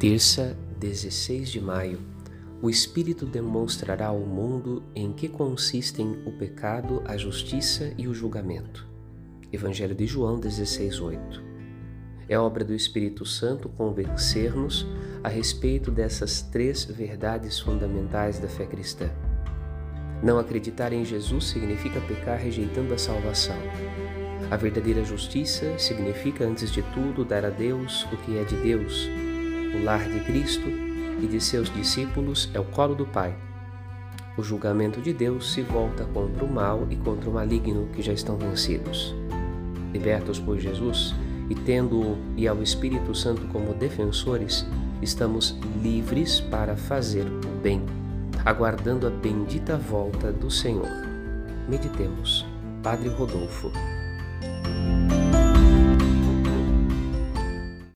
Terça, 16 de maio. O Espírito demonstrará ao mundo em que consistem o pecado, a justiça e o julgamento. Evangelho de João 16:8. É obra do Espírito Santo convencer-nos a respeito dessas três verdades fundamentais da fé cristã. Não acreditar em Jesus significa pecar rejeitando a salvação. A verdadeira justiça significa, antes de tudo, dar a Deus o que é de Deus o lar de Cristo e de seus discípulos é o colo do Pai. O julgamento de Deus se volta contra o mal e contra o maligno que já estão vencidos. Libertos por Jesus e tendo-o e ao Espírito Santo como defensores, estamos livres para fazer o bem, aguardando a bendita volta do Senhor. Meditemos. Padre Rodolfo.